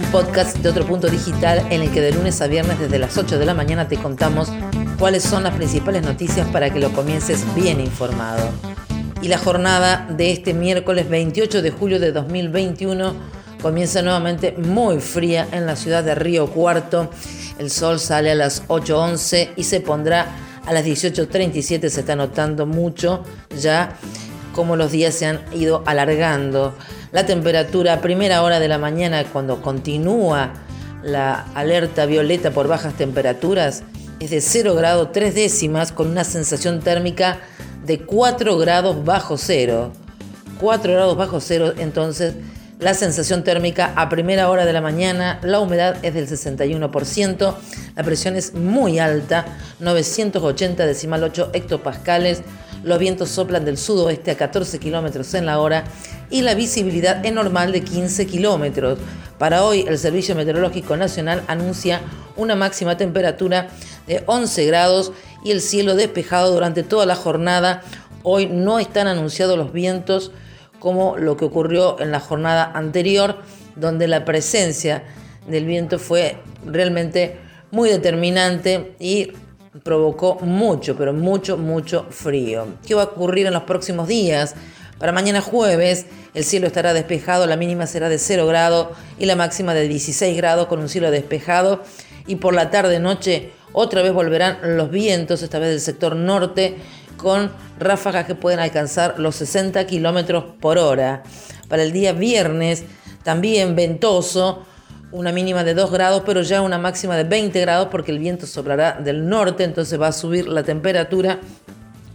un podcast de otro punto digital en el que de lunes a viernes desde las 8 de la mañana te contamos cuáles son las principales noticias para que lo comiences bien informado. Y la jornada de este miércoles 28 de julio de 2021 comienza nuevamente muy fría en la ciudad de Río Cuarto. El sol sale a las 8.11 y se pondrá a las 18.37, se está notando mucho ya como los días se han ido alargando. La temperatura a primera hora de la mañana, cuando continúa la alerta violeta por bajas temperaturas, es de 0 grados 3 décimas con una sensación térmica de 4 grados bajo cero. 4 grados bajo cero, entonces la sensación térmica a primera hora de la mañana, la humedad es del 61%, la presión es muy alta, 980 decimal 8 hectopascales, los vientos soplan del sudoeste a 14 kilómetros en la hora y la visibilidad es normal de 15 kilómetros. Para hoy, el Servicio Meteorológico Nacional anuncia una máxima temperatura de 11 grados y el cielo despejado durante toda la jornada. Hoy no están anunciados los vientos como lo que ocurrió en la jornada anterior, donde la presencia del viento fue realmente muy determinante y provocó mucho, pero mucho, mucho frío. ¿Qué va a ocurrir en los próximos días? Para mañana jueves el cielo estará despejado, la mínima será de 0 grados y la máxima de 16 grados con un cielo despejado. Y por la tarde-noche otra vez volverán los vientos, esta vez del sector norte, con ráfagas que pueden alcanzar los 60 kilómetros por hora. Para el día viernes también ventoso, una mínima de 2 grados, pero ya una máxima de 20 grados porque el viento soplará del norte, entonces va a subir la temperatura.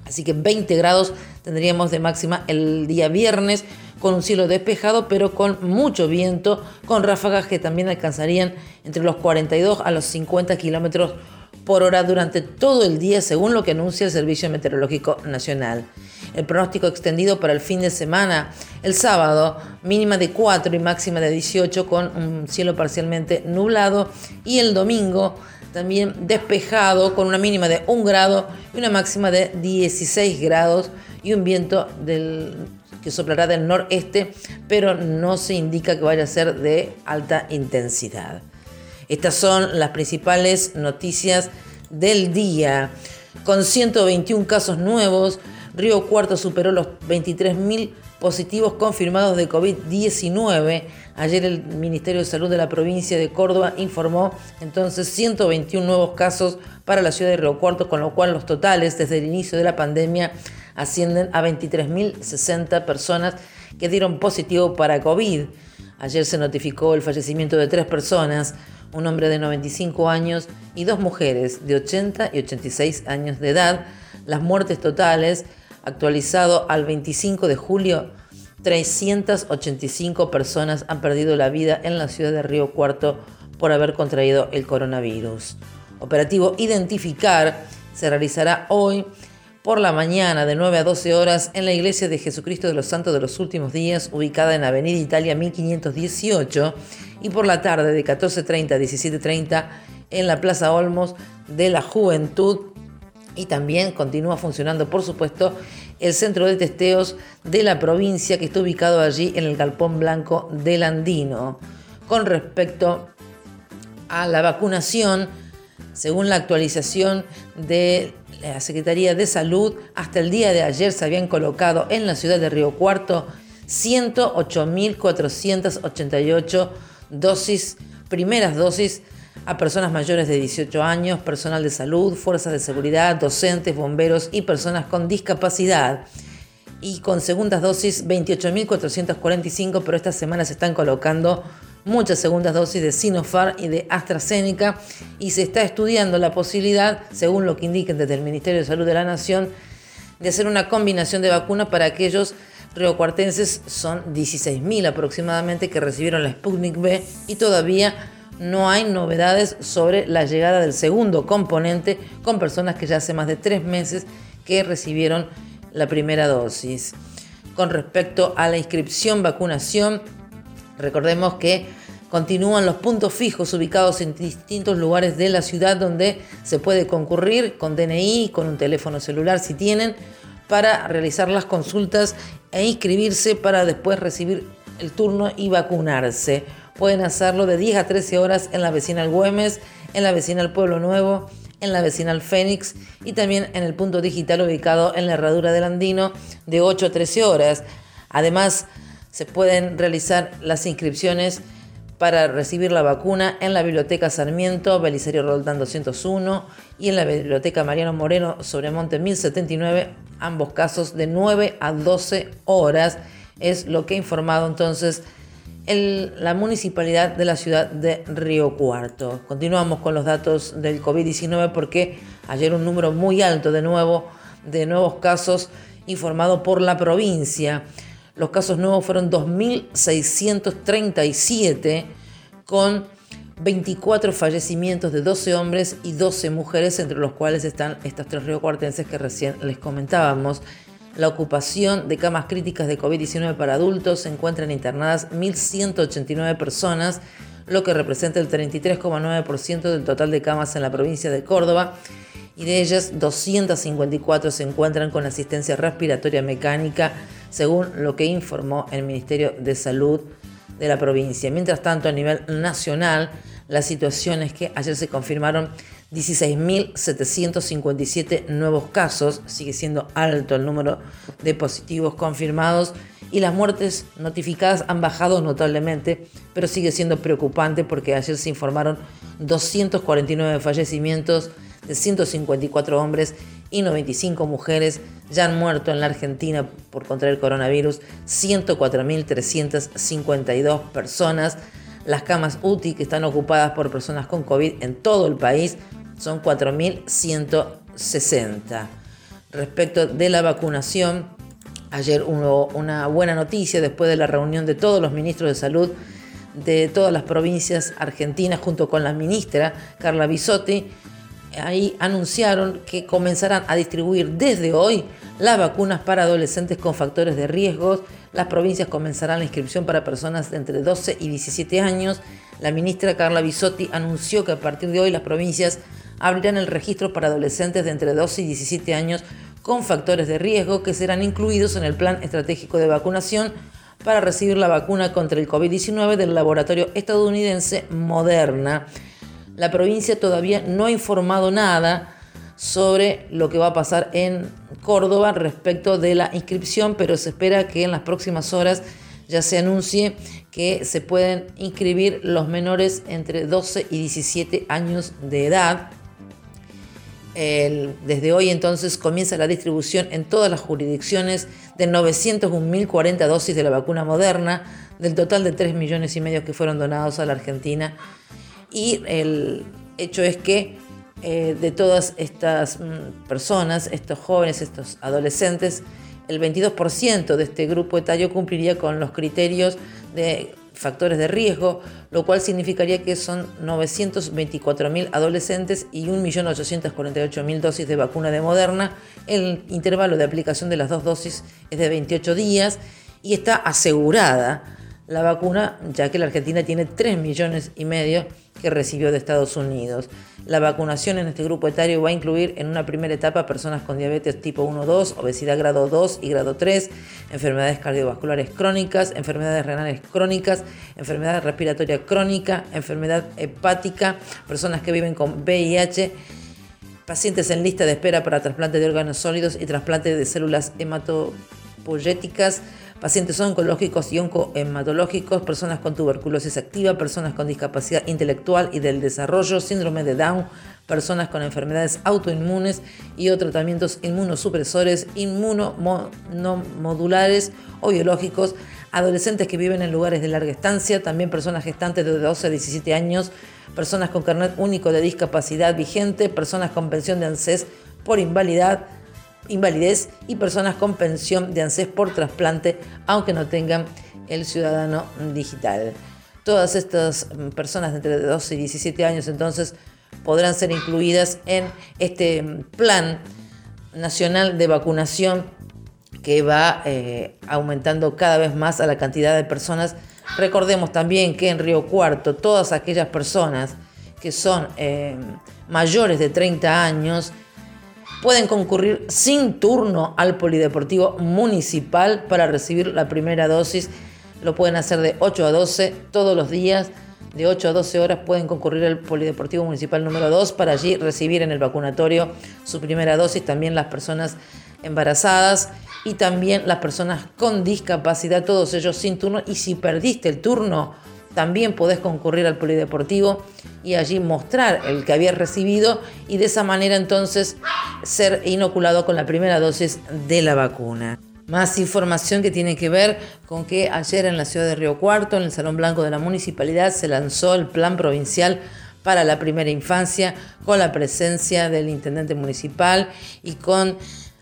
Así que 20 grados tendríamos de máxima el día viernes con un cielo despejado, pero con mucho viento, con ráfagas que también alcanzarían entre los 42 a los 50 kilómetros por hora durante todo el día, según lo que anuncia el Servicio Meteorológico Nacional. El pronóstico extendido para el fin de semana, el sábado, mínima de 4 y máxima de 18 con un cielo parcialmente nublado y el domingo también despejado con una mínima de 1 grado y una máxima de 16 grados y un viento que soplará del noreste, pero no se indica que vaya a ser de alta intensidad. Estas son las principales noticias del día. Con 121 casos nuevos, Río Cuarto superó los 23.000 positivos confirmados de COVID-19. Ayer el Ministerio de Salud de la provincia de Córdoba informó entonces 121 nuevos casos para la ciudad de Río Cuarto, con lo cual los totales desde el inicio de la pandemia ascienden a 23.060 personas que dieron positivo para COVID. Ayer se notificó el fallecimiento de tres personas, un hombre de 95 años y dos mujeres de 80 y 86 años de edad. Las muertes totales, actualizado al 25 de julio, 385 personas han perdido la vida en la ciudad de Río Cuarto por haber contraído el coronavirus. Operativo Identificar se realizará hoy por la mañana de 9 a 12 horas en la Iglesia de Jesucristo de los Santos de los Últimos Días, ubicada en Avenida Italia 1518 y por la tarde de 14.30 a 17.30 en la Plaza Olmos de la Juventud. Y también continúa funcionando, por supuesto, el centro de testeos de la provincia que está ubicado allí en el Galpón Blanco del Andino. Con respecto a la vacunación, según la actualización de la Secretaría de Salud, hasta el día de ayer se habían colocado en la ciudad de Río Cuarto 108.488 dosis, primeras dosis a personas mayores de 18 años, personal de salud, fuerzas de seguridad, docentes, bomberos y personas con discapacidad. Y con segundas dosis 28.445, pero esta semana se están colocando muchas segundas dosis de Sinopharm y de AstraZeneca y se está estudiando la posibilidad, según lo que indiquen desde el Ministerio de Salud de la Nación, de hacer una combinación de vacunas para aquellos riocuartenses son 16.000 aproximadamente que recibieron la Sputnik B y todavía no hay novedades sobre la llegada del segundo componente con personas que ya hace más de tres meses que recibieron la primera dosis. Con respecto a la inscripción vacunación, recordemos que continúan los puntos fijos ubicados en distintos lugares de la ciudad donde se puede concurrir con DNI, con un teléfono celular si tienen, para realizar las consultas e inscribirse para después recibir el turno y vacunarse. Pueden hacerlo de 10 a 13 horas en la vecinal Güemes, en la vecinal Pueblo Nuevo, en la vecinal Fénix y también en el punto digital ubicado en la Herradura del Andino de 8 a 13 horas. Además, se pueden realizar las inscripciones para recibir la vacuna en la Biblioteca Sarmiento, Belisario Roldán 201 y en la Biblioteca Mariano Moreno, Sobremonte 1079, ambos casos de 9 a 12 horas. Es lo que ha informado entonces la municipalidad de la ciudad de Río Cuarto. Continuamos con los datos del COVID-19 porque ayer un número muy alto de nuevo de nuevos casos informado por la provincia. Los casos nuevos fueron 2.637 con 24 fallecimientos de 12 hombres y 12 mujeres, entre los cuales están estas tres riocuartenses que recién les comentábamos. La ocupación de camas críticas de COVID-19 para adultos se encuentran internadas 1.189 personas, lo que representa el 33,9% del total de camas en la provincia de Córdoba, y de ellas 254 se encuentran con asistencia respiratoria mecánica, según lo que informó el Ministerio de Salud de la provincia. Mientras tanto, a nivel nacional, la situación es que ayer se confirmaron 16.757 nuevos casos, sigue siendo alto el número de positivos confirmados y las muertes notificadas han bajado notablemente, pero sigue siendo preocupante porque ayer se informaron 249 fallecimientos de 154 hombres y 95 mujeres. Ya han muerto en la Argentina por contraer coronavirus 104.352 personas. Las camas UTI que están ocupadas por personas con COVID en todo el país son 4.160. Respecto de la vacunación, ayer hubo una buena noticia después de la reunión de todos los ministros de salud de todas las provincias argentinas junto con la ministra Carla Bisotti. Ahí anunciaron que comenzarán a distribuir desde hoy las vacunas para adolescentes con factores de riesgo. Las provincias comenzarán la inscripción para personas entre 12 y 17 años. La ministra Carla Bisotti anunció que a partir de hoy las provincias abrirán el registro para adolescentes de entre 12 y 17 años con factores de riesgo que serán incluidos en el plan estratégico de vacunación para recibir la vacuna contra el COVID-19 del laboratorio estadounidense Moderna. La provincia todavía no ha informado nada sobre lo que va a pasar en Córdoba respecto de la inscripción, pero se espera que en las próximas horas ya se anuncie que se pueden inscribir los menores entre 12 y 17 años de edad desde hoy entonces comienza la distribución en todas las jurisdicciones de 901.040 dosis de la vacuna moderna, del total de 3 millones y medio que fueron donados a la Argentina. Y el hecho es que eh, de todas estas mm, personas, estos jóvenes, estos adolescentes, el 22% de este grupo etario cumpliría con los criterios de factores de riesgo, lo cual significaría que son 924.000 adolescentes y 1.848.000 dosis de vacuna de Moderna. El intervalo de aplicación de las dos dosis es de 28 días y está asegurada la vacuna, ya que la Argentina tiene 3 millones y medio que recibió de Estados Unidos. La vacunación en este grupo etario va a incluir en una primera etapa personas con diabetes tipo 1-2, obesidad grado 2 y grado 3, enfermedades cardiovasculares crónicas, enfermedades renales crónicas, enfermedad respiratoria crónica, enfermedad hepática, personas que viven con VIH, pacientes en lista de espera para trasplante de órganos sólidos y trasplante de células hematopoyéticas, pacientes oncológicos y oncohematológicos, personas con tuberculosis activa, personas con discapacidad intelectual y del desarrollo, síndrome de Down, personas con enfermedades autoinmunes y o tratamientos inmunosupresores, inmunomodulares o biológicos, adolescentes que viven en lugares de larga estancia, también personas gestantes de 12 a 17 años, personas con carnet único de discapacidad vigente, personas con pensión de ANSES por invalidad, invalidez y personas con pensión de ANSES por trasplante, aunque no tengan el ciudadano digital. Todas estas mm, personas de entre 12 y 17 años entonces podrán ser incluidas en este mm, plan nacional de vacunación que va eh, aumentando cada vez más a la cantidad de personas. Recordemos también que en Río Cuarto todas aquellas personas que son eh, mayores de 30 años pueden concurrir sin turno al Polideportivo Municipal para recibir la primera dosis. Lo pueden hacer de 8 a 12 todos los días. De 8 a 12 horas pueden concurrir al Polideportivo Municipal número 2 para allí recibir en el vacunatorio su primera dosis. También las personas embarazadas y también las personas con discapacidad, todos ellos sin turno. Y si perdiste el turno, también podés concurrir al polideportivo y allí mostrar el que habías recibido y de esa manera entonces ser inoculado con la primera dosis de la vacuna. Más información que tiene que ver con que ayer en la ciudad de Río Cuarto, en el Salón Blanco de la Municipalidad, se lanzó el Plan Provincial para la Primera Infancia con la presencia del Intendente Municipal y con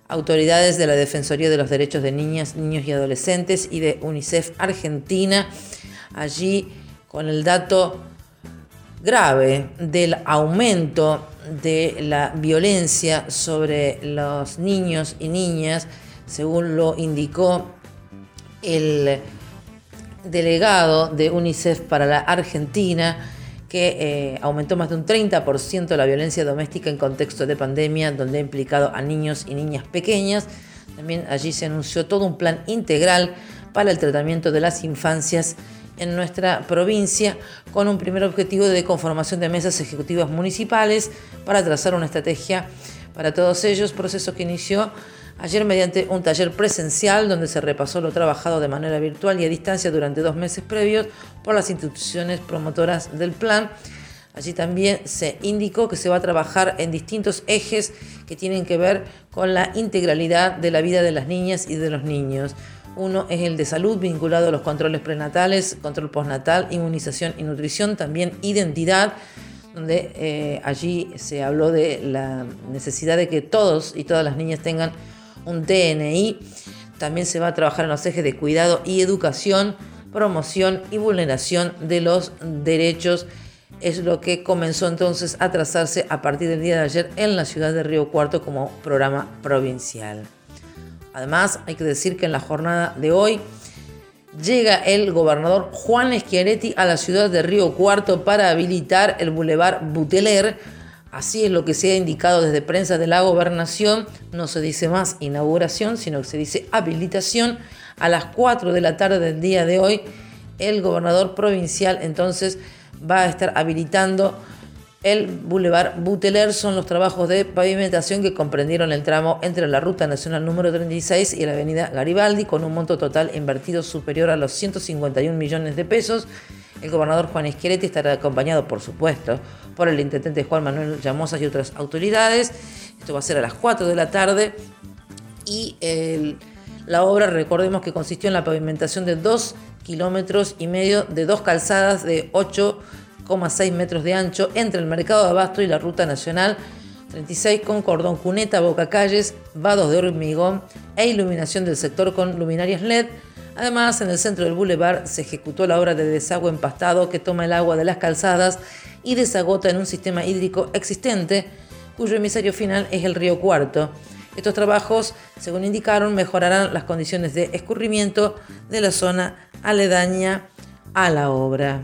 autoridades de la Defensoría de los Derechos de Niñas, Niños y Adolescentes y de UNICEF Argentina. Allí con el dato grave del aumento de la violencia sobre los niños y niñas, según lo indicó el delegado de UNICEF para la Argentina, que eh, aumentó más de un 30% la violencia doméstica en contexto de pandemia, donde ha implicado a niños y niñas pequeñas. También allí se anunció todo un plan integral para el tratamiento de las infancias en nuestra provincia con un primer objetivo de conformación de mesas ejecutivas municipales para trazar una estrategia para todos ellos, proceso que inició ayer mediante un taller presencial donde se repasó lo trabajado de manera virtual y a distancia durante dos meses previos por las instituciones promotoras del plan. Allí también se indicó que se va a trabajar en distintos ejes que tienen que ver con la integralidad de la vida de las niñas y de los niños. Uno es el de salud vinculado a los controles prenatales, control postnatal, inmunización y nutrición, también identidad, donde eh, allí se habló de la necesidad de que todos y todas las niñas tengan un DNI. También se va a trabajar en los ejes de cuidado y educación, promoción y vulneración de los derechos. Es lo que comenzó entonces a trazarse a partir del día de ayer en la ciudad de Río Cuarto como programa provincial. Además, hay que decir que en la jornada de hoy llega el gobernador Juan Schiaretti a la ciudad de Río Cuarto para habilitar el bulevar Buteler. Así es lo que se ha indicado desde prensa de la gobernación. No se dice más inauguración, sino que se dice habilitación. A las 4 de la tarde del día de hoy, el gobernador provincial entonces va a estar habilitando el Boulevard Buteler son los trabajos de pavimentación que comprendieron el tramo entre la Ruta Nacional número 36 y la Avenida Garibaldi, con un monto total invertido superior a los 151 millones de pesos. El gobernador Juan Esquereti estará acompañado, por supuesto, por el intendente Juan Manuel Llamosa y otras autoridades. Esto va a ser a las 4 de la tarde. Y la obra, recordemos que consistió en la pavimentación de 2 kilómetros y medio de dos calzadas de 8 6 metros de ancho entre el mercado de abasto y la ruta nacional 36 con cordón cuneta, boca calles, vados de hormigón e iluminación del sector con luminarias LED. Además, en el centro del bulevar se ejecutó la obra de desagüe empastado que toma el agua de las calzadas y desagota en un sistema hídrico existente, cuyo emisario final es el río Cuarto. Estos trabajos, según indicaron, mejorarán las condiciones de escurrimiento de la zona aledaña a la obra.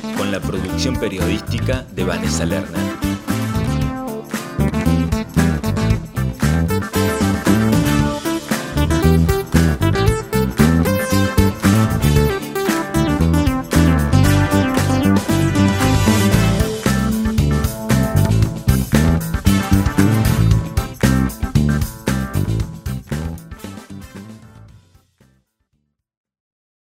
con la producción periodística de Vanessa Lerner.